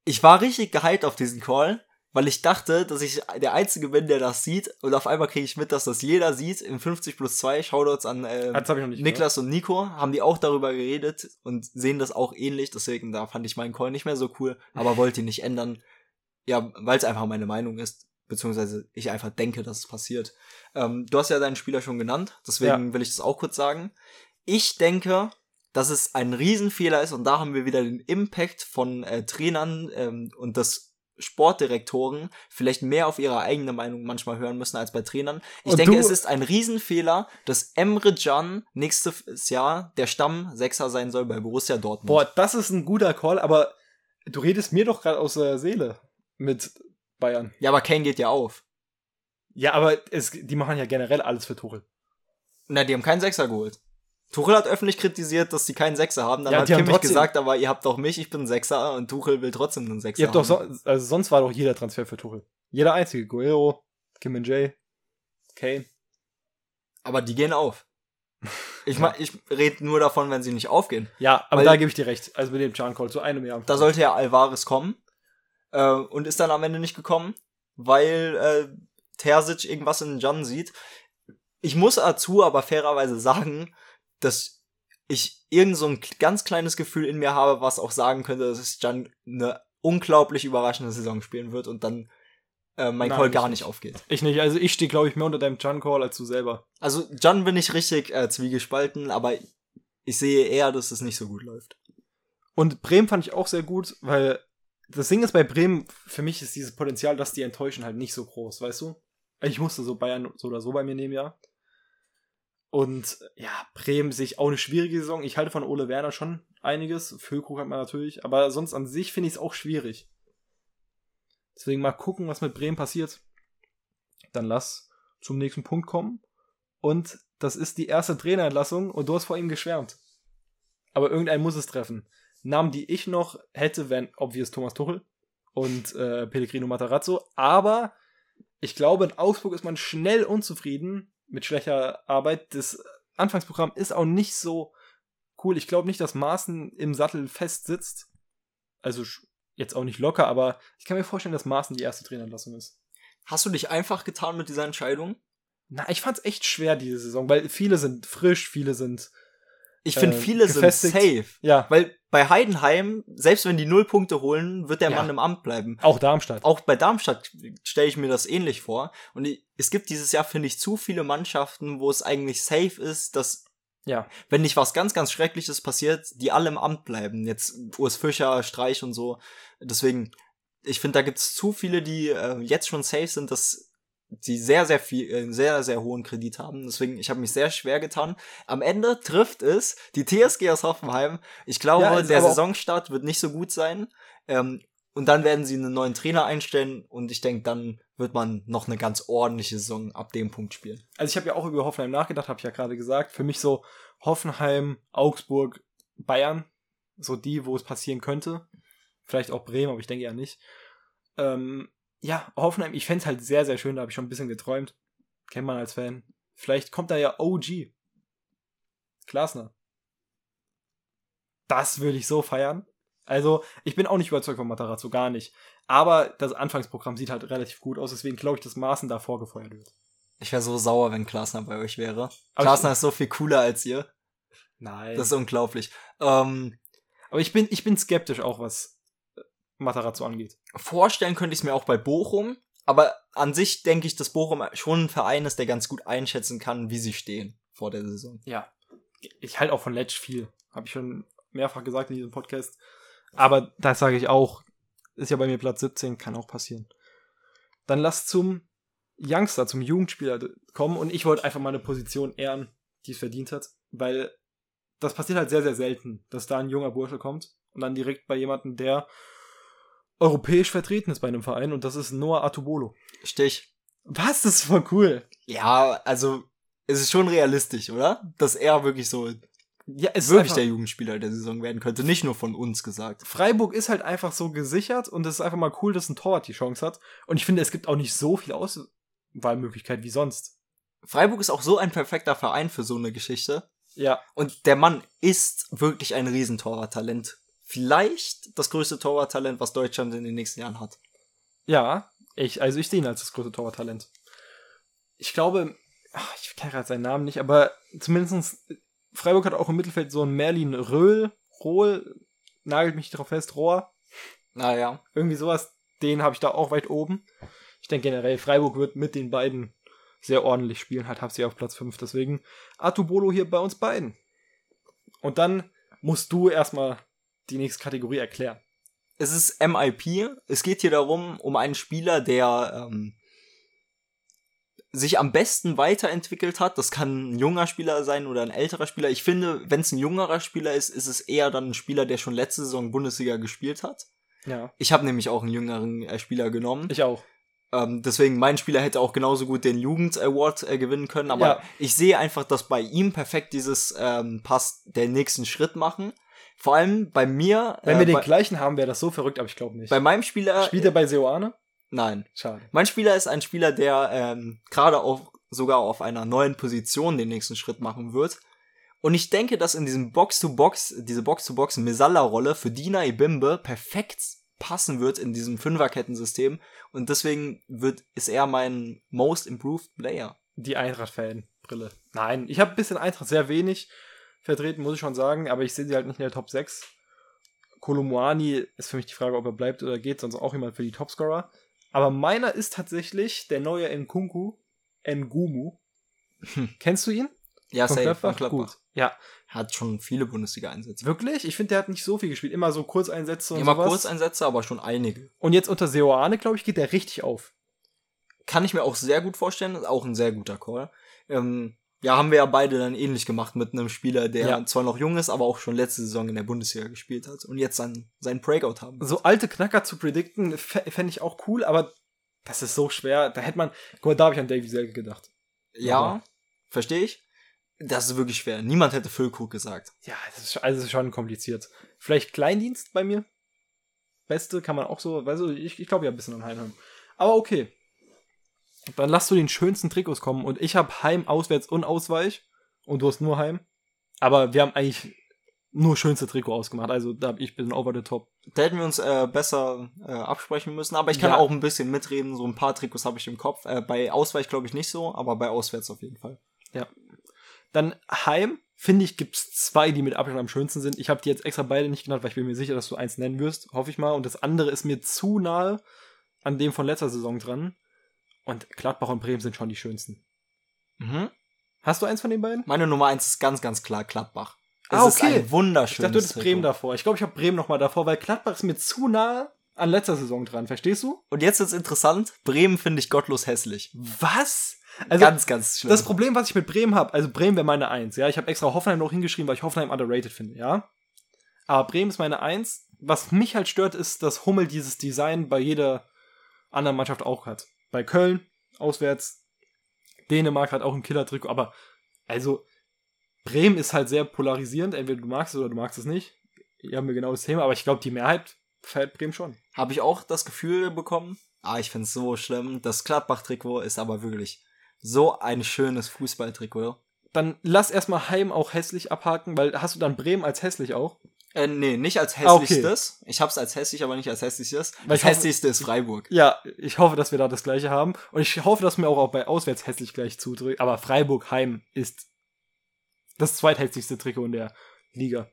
ich war richtig gehypt auf diesen Call, weil ich dachte, dass ich der Einzige bin, der das sieht. Und auf einmal kriege ich mit, dass das jeder sieht. Im 50 plus 2 Shoutouts an äh, nicht Niklas und Nico haben die auch darüber geredet und sehen das auch ähnlich. Deswegen, da fand ich meinen Call nicht mehr so cool, aber wollte ihn nicht ändern. Ja, weil es einfach meine Meinung ist, beziehungsweise ich einfach denke, dass es passiert. Ähm, du hast ja deinen Spieler schon genannt, deswegen will ich das auch kurz sagen. Ich denke, dass es ein Riesenfehler ist und da haben wir wieder den Impact von äh, Trainern ähm, und das Sportdirektoren vielleicht mehr auf ihre eigene Meinung manchmal hören müssen als bei Trainern. Ich Und denke, es ist ein Riesenfehler, dass Emre Can nächstes Jahr der Stammsechser sein soll bei Borussia Dortmund. Boah, das ist ein guter Call, aber du redest mir doch gerade aus der Seele mit Bayern. Ja, aber Kane geht ja auf. Ja, aber es, die machen ja generell alles für Tuchel. Na, die haben keinen Sechser geholt. Tuchel hat öffentlich kritisiert, dass die keinen Sechser haben. Dann Ja, hat Kimmich trotzdem- gesagt, aber ihr habt doch mich, ich bin Sechser und Tuchel will trotzdem einen Sechser Ihr habt doch haben. so, also sonst war doch jeder Transfer für Tuchel. Jeder einzige. Guerrero, Kim and Jay, Kane. Aber die gehen auf. Ich, mein, ich rede nur davon, wenn sie nicht aufgehen. Ja, aber Weil- da gebe ich dir recht. Also mit dem Chan Call zu einem Jahr. Da sollte ja Alvarez kommen. Äh, und ist dann am Ende nicht gekommen, weil äh, Terzic irgendwas in Jan sieht. Ich muss dazu aber fairerweise sagen, dass ich irgend so ein ganz kleines Gefühl in mir habe, was auch sagen könnte, dass Jan eine unglaublich überraschende Saison spielen wird und dann äh, mein Nein, Call gar nicht. nicht aufgeht. Ich nicht. Also ich stehe, glaube ich, mehr unter deinem Chan Call als du selber. Also Jan bin ich richtig äh, zwiegespalten, aber ich sehe eher, dass es nicht so gut läuft. Und Bremen fand ich auch sehr gut, weil das Ding ist bei Bremen, für mich ist dieses Potenzial, dass die enttäuschen, halt nicht so groß, weißt du? Ich musste so Bayern so oder so bei mir nehmen, ja. Und ja, Bremen sehe ich auch eine schwierige Saison. Ich halte von Ole Werner schon einiges. Füllkrug hat man natürlich, aber sonst an sich finde ich es auch schwierig. Deswegen mal gucken, was mit Bremen passiert. Dann lass zum nächsten Punkt kommen. Und das ist die erste Trainerentlassung und du hast vor ihm geschwärmt. Aber irgendein muss es treffen. Namen, die ich noch hätte, wären obvious Thomas Tuchel und äh, Pellegrino Matarazzo. Aber ich glaube, in Augsburg ist man schnell unzufrieden mit schlechter Arbeit. Das Anfangsprogramm ist auch nicht so cool. Ich glaube nicht, dass Maaßen im Sattel fest sitzt. Also jetzt auch nicht locker, aber ich kann mir vorstellen, dass Maaßen die erste Trainerentlassung ist. Hast du dich einfach getan mit dieser Entscheidung? Na, ich fand's echt schwer diese Saison, weil viele sind frisch, viele sind Ich finde, Äh, viele gefestigt. sind safe. ja Weil bei Heidenheim, selbst wenn die null Punkte holen, wird der Ja. Mann im Amt bleiben. auch Darmstadt. Auch bei Darmstadt stelle ich mir das ähnlich vor. Und es gibt dieses Jahr, finde ich, zu viele Mannschaften, wo es eigentlich safe ist, dass, Ja, wenn nicht was ganz, ganz Schreckliches passiert, die alle im Amt bleiben. Jetzt Urs Fischer, Streich und so. Deswegen, ich finde, da gibt es zu viele, die äh, jetzt schon safe sind, dass die sehr, sehr viel, äh, sehr, sehr hohen Kredit haben. Deswegen, ich habe mich sehr schwer getan. Am Ende trifft es die TSG aus Hoffenheim. Ich glaube, Ja, der Saisonstart wird nicht so gut sein. Ähm, und dann werden sie einen neuen Trainer einstellen und ich denke, dann wird man noch eine ganz ordentliche Saison ab dem Punkt spielen. also ich habe ja auch über Hoffenheim nachgedacht, habe ich ja gerade gesagt. Für mich so Hoffenheim, Augsburg, Bayern, so die, wo es passieren könnte. Vielleicht auch Bremen, aber ich denke ja nicht. Ähm, ja, Hoffenheim, ich fänd's halt sehr, sehr schön, da habe ich schon ein bisschen geträumt. Kennt man als Fan. Vielleicht kommt da ja OG. Klasner. Das würde ich so feiern. Also, ich bin auch nicht überzeugt von Matarazzo, gar nicht. Aber das Anfangsprogramm sieht halt relativ gut aus, deswegen glaube ich, dass Maaßen da vorgefeuert wird. Ich wäre so sauer, wenn Klasner bei euch wäre. Aber Klasner ist so viel cooler als ihr. Nein. Das ist unglaublich. Ähm, Aber ich bin, ich bin skeptisch auch, was Matarazzo angeht. vorstellen könnte ich es mir auch bei Bochum, aber an sich denke ich, dass Bochum schon ein Verein ist, der ganz gut einschätzen kann, wie sie stehen vor der Saison. Ja. Ich halte auch von Letsch viel. Habe ich schon mehrfach gesagt in diesem Podcast. Aber das sage ich auch, ist ja bei mir Platz 17, kann auch passieren. Dann lass zum Youngster, zum Jugendspieler kommen und ich wollte einfach mal eine Position ehren, die es verdient hat, weil das passiert halt sehr, sehr selten, dass da ein junger Bursche kommt und dann direkt bei jemandem, der europäisch vertreten ist bei einem Verein und das ist Noah Atubolo. Stich. Was? Das ist voll cool. Ja, also es ist schon realistisch, oder? Dass er wirklich so Ja, es wirklich ist der Jugendspieler der Saison werden könnte, nicht nur von uns gesagt. Freiburg ist halt einfach so gesichert und es ist einfach mal cool, dass ein Torwart die Chance hat. Und ich finde, es gibt auch nicht so viel Auswahlmöglichkeit wie sonst. Freiburg ist auch so ein perfekter Verein für so eine Geschichte. Ja, Und der Mann ist wirklich ein Riesentorwarttalent. Vielleicht das größte Torwarttalent, was Deutschland in den nächsten Jahren hat. ja, ich, also ich sehe ihn als das größte Torwarttalent. Ich glaube, ach, ich kenne gerade seinen Namen nicht, aber zumindestens Freiburg hat auch im Mittelfeld so einen Merlin Röhl, Rohl, nagelt mich drauf fest, Rohr, Naja. irgendwie sowas, den habe ich da auch weit oben. Ich denke generell, Freiburg wird mit den beiden sehr ordentlich spielen, halt hab sie auf Platz 5, deswegen Atubolo hier bei uns beiden. Und dann musst du erstmal die nächste Kategorie erklären. Es ist MIP. Es geht hier darum, um einen Spieler, der ähm, sich am besten weiterentwickelt hat. Das kann ein junger Spieler sein oder ein älterer Spieler. Ich finde, wenn es ein jüngerer Spieler ist, ist es eher dann ein Spieler, der schon letzte Saison Bundesliga gespielt hat. Ja. Ich habe nämlich auch einen jüngeren äh, Spieler genommen. Ich auch. Ähm, deswegen, mein Spieler hätte auch genauso gut den Jugend-Award äh, gewinnen können. Aber Ja. ich sehe einfach, dass bei ihm perfekt dieses ähm, passt, den nächsten Schritt machen. Vor allem bei mir. Wenn äh, wir den gleichen haben, wäre das so verrückt, aber ich glaube nicht. bei meinem Spieler. Spielt er bei Seoane? Nein. Schade. Mein Spieler ist ein Spieler, der ähm, gerade auch sogar auf einer neuen Position den nächsten Schritt machen wird. Und ich denke, dass in diesem Box-to-Box, diese Box-to-Box Mesalla-Rolle für Dina Ibimbe perfekt passen wird in diesem Fünferkettensystem. Und deswegen wird, ist er mein most improved Player. Die Eintracht-Fan-Brille. Nein, ich habe ein bisschen Eintracht sehr wenig vertreten, muss ich schon sagen, aber ich sehe sie halt nicht in der Top 6. Kolomuani ist für mich die Frage, ob er bleibt oder geht, sonst auch jemand für die Topscorer. Aber meiner ist tatsächlich der neue Nkunku, Ngumu. Kennst du ihn? Ja, Von safe, Gladbach? Gladbach. Gut. Ja, Hat schon viele Bundesliga-Einsätze. wirklich? Ich finde, der hat nicht so viel gespielt. Immer so Kurzeinsätze und Immer sowas. Kurzeinsätze, aber schon einige. Und jetzt unter Seoane, glaube ich, geht der richtig auf. Kann ich mir auch sehr gut vorstellen, ist auch ein sehr guter Call. Ähm, ja, haben wir ja beide dann ähnlich gemacht mit einem Spieler, der Ja. zwar noch jung ist, aber auch schon letzte Saison in der Bundesliga gespielt hat und jetzt dann seinen Breakout haben. wird. So alte Knacker zu predikten, fände ich auch cool, aber das ist so schwer. Da hätte man, guck mal, da habe ich an Davy Selke gedacht. Ja, verstehe ich. Das ist wirklich schwer. Niemand hätte Füllkrug gesagt. Ja, das ist, also es ist schon kompliziert. Vielleicht Kleindienst bei mir. Beste kann man auch so, weißt du, ich, ich glaube ja ein bisschen an Heimheim. Aber okay. Dann lass du den schönsten Trikots kommen und ich habe Heim, Auswärts und Ausweich und du hast nur Heim. Aber wir haben eigentlich nur schönste Trikot ausgemacht. Also da ich bin over the top. Da hätten wir uns äh, besser äh, absprechen müssen, aber ich kann Ja. auch ein bisschen mitreden. So ein paar Trikots habe ich im Kopf. Äh, bei Ausweich glaube ich nicht so, aber bei Auswärts auf jeden Fall. Dann Heim, finde ich, gibt's zwei, die mit Abstand am schönsten sind. Ich habe die jetzt extra beide nicht genannt, weil ich bin mir sicher, dass du eins nennen wirst, hoffe ich mal. Und das andere ist mir zu nahe an dem von letzter Saison dran. Und Gladbach und Bremen sind schon die schönsten. Mhm. Hast du eins von den beiden? Meine Nummer eins ist ganz, ganz klar Gladbach. Es Ah, ist okay. ein Ich wunderschönes dachte, du hättest. Bremen davor. Ich glaube, ich habe Bremen noch mal davor, weil Gladbach ist mir zu nah an letzter Saison dran. Verstehst du? Und jetzt ist interessant, Bremen finde ich gottlos hässlich. Was? Also, ganz, ganz schlimm. das Problem, was ich mit Bremen habe, also Bremen wäre meine Eins, ja. Ich habe extra Hoffenheim noch hingeschrieben, weil ich Hoffenheim underrated finde, ja. Aber Bremen ist meine Eins. Was mich halt stört, ist, dass Hummel dieses Design bei jeder anderen Mannschaft auch hat. Bei Köln, auswärts, Dänemark hat auch ein Killer-Trikot, aber also Bremen ist halt sehr polarisierend. Entweder du magst es oder du magst es nicht. Hier haben wir genau das Thema, aber ich glaube, die Mehrheit feiert Bremen schon. Habe ich auch das Gefühl bekommen. Ah, ich finde es so schlimm. Das Gladbach-Trikot ist aber wirklich so ein schönes Fußballtrikot. Dann lass erstmal Heim auch hässlich abhaken, weil hast du dann Bremen als hässlich auch? Äh, nee, nicht als Ah, okay. hässlichstes. Ich hab's als hässlich, aber nicht als hässlichstes. Weil Das hässlichste ist Freiburg. Ja, ich hoffe, dass wir da das gleiche haben. Und ich hoffe, dass mir auch, auch bei Auswärts hässlich gleich zudrückt. Aber Freiburg Heim ist das zweithässlichste Trikot in der Liga.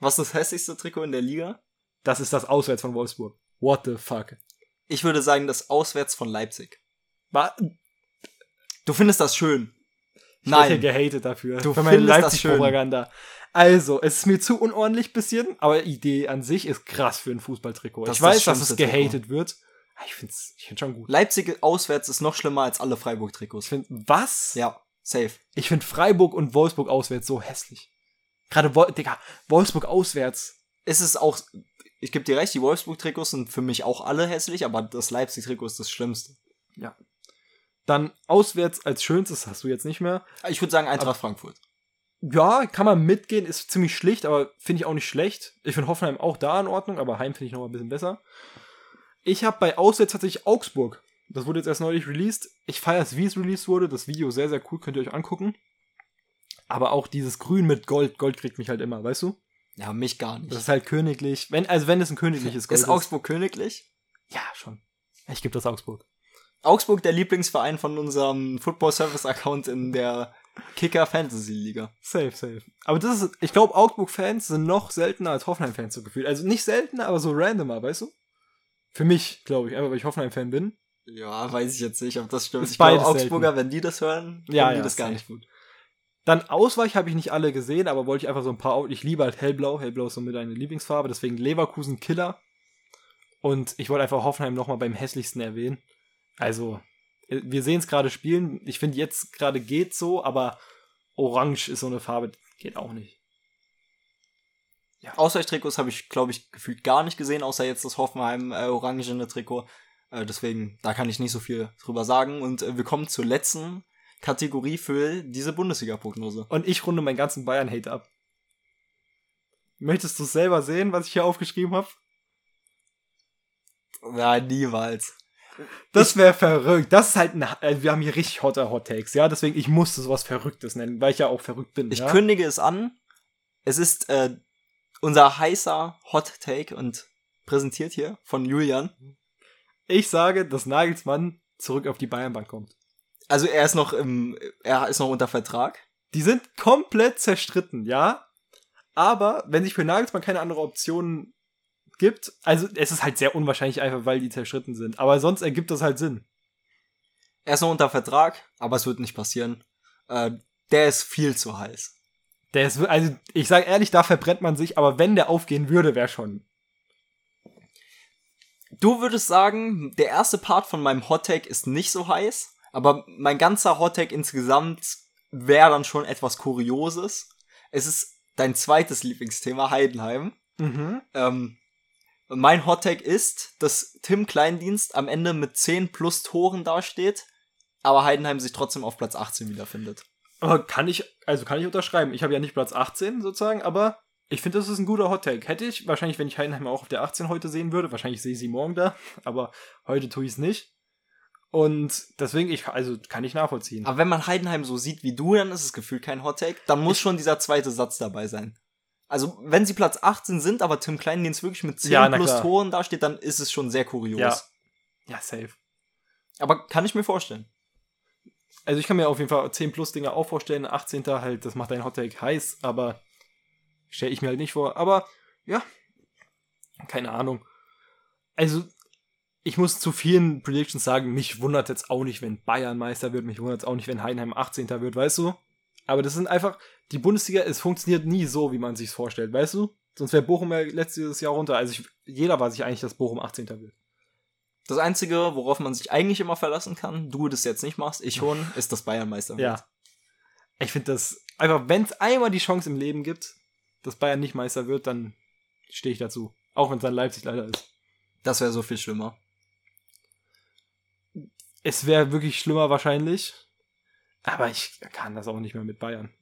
Was ist das hässlichste Trikot in der Liga? Das ist das Auswärts von Wolfsburg. What the fuck? Ich würde sagen, das Auswärts von Leipzig. War, Du findest das schön. Ich Nein. werde gehatet dafür. Du für meine Leipzig-Propaganda. Also, es ist mir zu unordentlich bisschen, aber die Idee an sich ist krass für ein Fußballtrikot. Das ich das weiß, dass es gehatet wird. aber Ich find's, ich find's schon gut. Leipzig auswärts ist noch schlimmer als alle Freiburg-Trikots. Ich find, was? Ja, safe. Ich finde Freiburg und Wolfsburg auswärts so hässlich. Gerade, Wol Digga, Wolfsburg auswärts. Es ist auch, ich gebe dir recht, die Wolfsburg-Trikots sind für mich auch alle hässlich, aber das Leipzig-Trikot ist das Schlimmste. Dann auswärts als schönstes hast du jetzt nicht mehr. Ich würde sagen Eintracht Frankfurt. Ja, kann man mitgehen, ist ziemlich schlicht, aber finde ich auch nicht schlecht. Ich finde Hoffenheim auch da in Ordnung, aber Heim finde ich noch mal ein bisschen besser. Ich habe bei Auswärts tatsächlich Augsburg. Das wurde jetzt erst neulich released. Ich feiere es, wie es released wurde. Das Video sehr, sehr cool, könnt ihr euch angucken. Aber auch dieses Grün mit Gold. Gold kriegt mich halt immer, weißt du? Ja, mich gar nicht. Das ist halt königlich. Wenn, also wenn es ein königliches Gold ist Augsburg königlich? Ja, schon. Ich gebe das Augsburg. Augsburg der Lieblingsverein von unserem Football Service Account in der Kicker Fantasy Liga. Safe, safe. Aber das ist, ich glaube, Augsburg-Fans sind noch seltener als Hoffenheim-Fans so gefühlt. Also nicht seltener, aber so randomer, weißt du? Für mich, glaube ich, einfach weil ich Hoffenheim-Fan bin. Ja, weiß ich jetzt nicht, ob das stimmt. Ist Ich glaube, Augsburger, wenn die das hören, Ja, finden die ja, das gar nicht gut. Dann Ausweich habe ich nicht alle gesehen, aber wollte ich einfach so ein paar. Ich liebe halt hellblau. Hellblau ist so mit eine Lieblingsfarbe, deswegen Leverkusen Killer. Und ich wollte einfach Hoffenheim nochmal beim hässlichsten erwähnen. Also, äh, wir sehen es gerade spielen. Ich finde jetzt gerade geht so, aber Orange ist so eine Farbe, geht auch nicht. Ausweichtrikots habe ich, glaube ich, gefühlt gar nicht gesehen, außer jetzt das Hoffenheim äh, orangene Trikot. Äh, deswegen, da kann ich nicht so viel drüber sagen. Und äh, wir kommen zur letzten Kategorie für diese Bundesliga-Prognose. Und ich runde meinen ganzen Bayern-Hate ab. Möchtest du selber sehen, was ich hier aufgeschrieben habe? Ja, niemals. Das wäre verrückt. Das ist halt ein, äh, wir haben hier richtig hotte Hot Takes, ja. Deswegen, ich musste sowas Verrücktes nennen, weil ich ja auch verrückt bin. Ich ja? kündige es an. Es ist äh, unser heißer Hot Take und präsentiert hier von Julian. Ich sage, dass Nagelsmann zurück auf die Bayernbank kommt. Also er ist noch im, er ist noch unter Vertrag. Die sind komplett zerstritten, ja. Aber wenn sich für Nagelsmann keine andere Option gibt, also es ist halt sehr unwahrscheinlich einfach, weil die zerstritten sind. Aber sonst ergibt das halt Sinn. Er ist noch unter Vertrag, aber es wird nicht passieren. Äh, der ist viel zu heiß. Der ist, also ich sage ehrlich, da verbrennt man sich, aber wenn der aufgehen würde, wäre schon. Du würdest sagen, der erste Part von meinem Hot Take ist nicht so heiß, aber mein ganzer Hot Take insgesamt wäre dann schon etwas Kurioses. Es ist dein zweites Lieblingsthema, Heidenheim. Mhm. Ähm, mein Hot Take ist, dass Tim Kleindienst am Ende mit 10 plus Toren dasteht, aber Heidenheim sich trotzdem auf Platz 18 wiederfindet. Aber kann ich, also kann ich unterschreiben. Ich habe ja nicht Platz 18 sozusagen, aber ich finde, das ist ein guter Hot Take. Hätte ich wahrscheinlich, wenn ich Heidenheim auch auf der 18 heute sehen würde, wahrscheinlich sehe ich sie morgen da, aber heute tue ich es nicht. Und deswegen, ich, also kann ich nachvollziehen. Aber wenn man Heidenheim so sieht wie du, dann ist es gefühlt kein Hot Take. Dann muss schon dieser zweite Satz dabei sein. Also, wenn sie Platz 18 sind, aber Tim Kleindienst wirklich mit 10 Ja, plus klar. Toren dasteht, dann ist es schon sehr kurios. Ja. Ja, safe. Aber kann ich mir vorstellen. Also ich kann mir auf jeden Fall 10 plus Dinger auch vorstellen. 18. halt, das macht ein Hot Take heiß, aber stelle ich mir halt nicht vor. Aber ja, keine Ahnung. Also ich muss zu vielen Predictions sagen, mich wundert jetzt auch nicht, wenn Bayern Meister wird, mich wundert es auch nicht, wenn Heidenheim 18. wird, weißt du? Aber das sind einfach, die Bundesliga, es funktioniert nie so, wie man sich vorstellt, weißt du? Sonst wäre Bochum ja letztes Jahr runter. Also ich, jeder war sich eigentlich, dass Bochum 18. wird. Das Einzige, worauf man sich eigentlich immer verlassen kann, du das jetzt nicht machst, ich schon, ist das Bayern Meister wird. Ja. Ich finde das, einfach, wenn es einmal die Chance im Leben gibt, dass Bayern nicht Meister wird, dann stehe ich dazu. Auch wenn es dann Leipzig leider ist. Das wäre so viel schlimmer. Es wäre wirklich schlimmer wahrscheinlich. Aber ich kann das auch nicht mehr mit Bayern.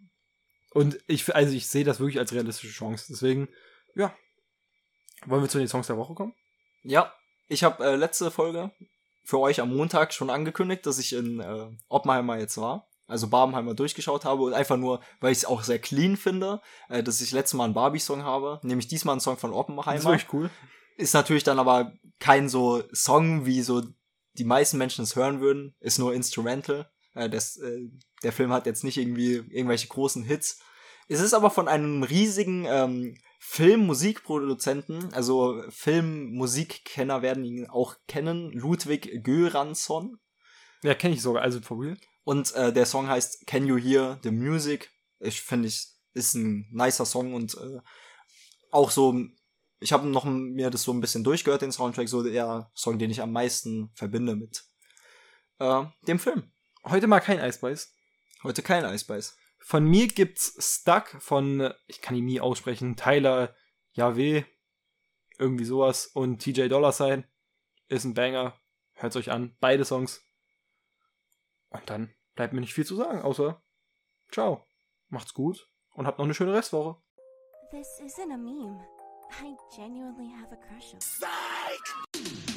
Und ich, also ich sehe das wirklich als realistische Chance. Deswegen, ja. Wollen wir zu den Songs der Woche kommen? Ja, ich habe äh, letzte Folge für euch am Montag schon angekündigt, dass ich in äh, Oppenheimer jetzt war. Also Barbenheimer durchgeschaut habe und einfach nur, weil ich es auch sehr clean finde, äh, dass ich letztes Mal einen Barbie-Song habe, nämlich diesmal einen Song von Das Oppenheimer. ist wirklich cool. Ist natürlich dann aber kein so Song, wie so die meisten Menschen es hören würden. Ist nur Instrumental. Äh, das, äh, der Film hat jetzt nicht irgendwie irgendwelche großen Hits. Es ist aber von einem riesigen ähm, Filmmusikproduzenten, also Filmmusikkenner werden ihn auch kennen, Ludwig Göransson. Ja, kenne ich sogar. Also for real. Und äh, der Song heißt Can You Hear the Music? Ich finde ich ist ein nicer Song und äh, auch so ich habe noch mir das so ein bisschen durchgehört den Soundtrack so der Song den ich am meisten verbinde mit äh, dem Film. Heute mal kein Eisbeiß. Heute kein Eisbeiß. Von mir gibt's Stuck von ich kann ihn nie aussprechen Tyler Yahweh irgendwie sowas und TJ Dollar Sign ist ein Banger. Hört's euch an, beide Songs. Und dann bleibt mir nicht viel zu sagen, außer ciao. Macht's gut und habt noch eine schöne Restwoche. This isn't a meme. I genuinely have a crush on. Psych!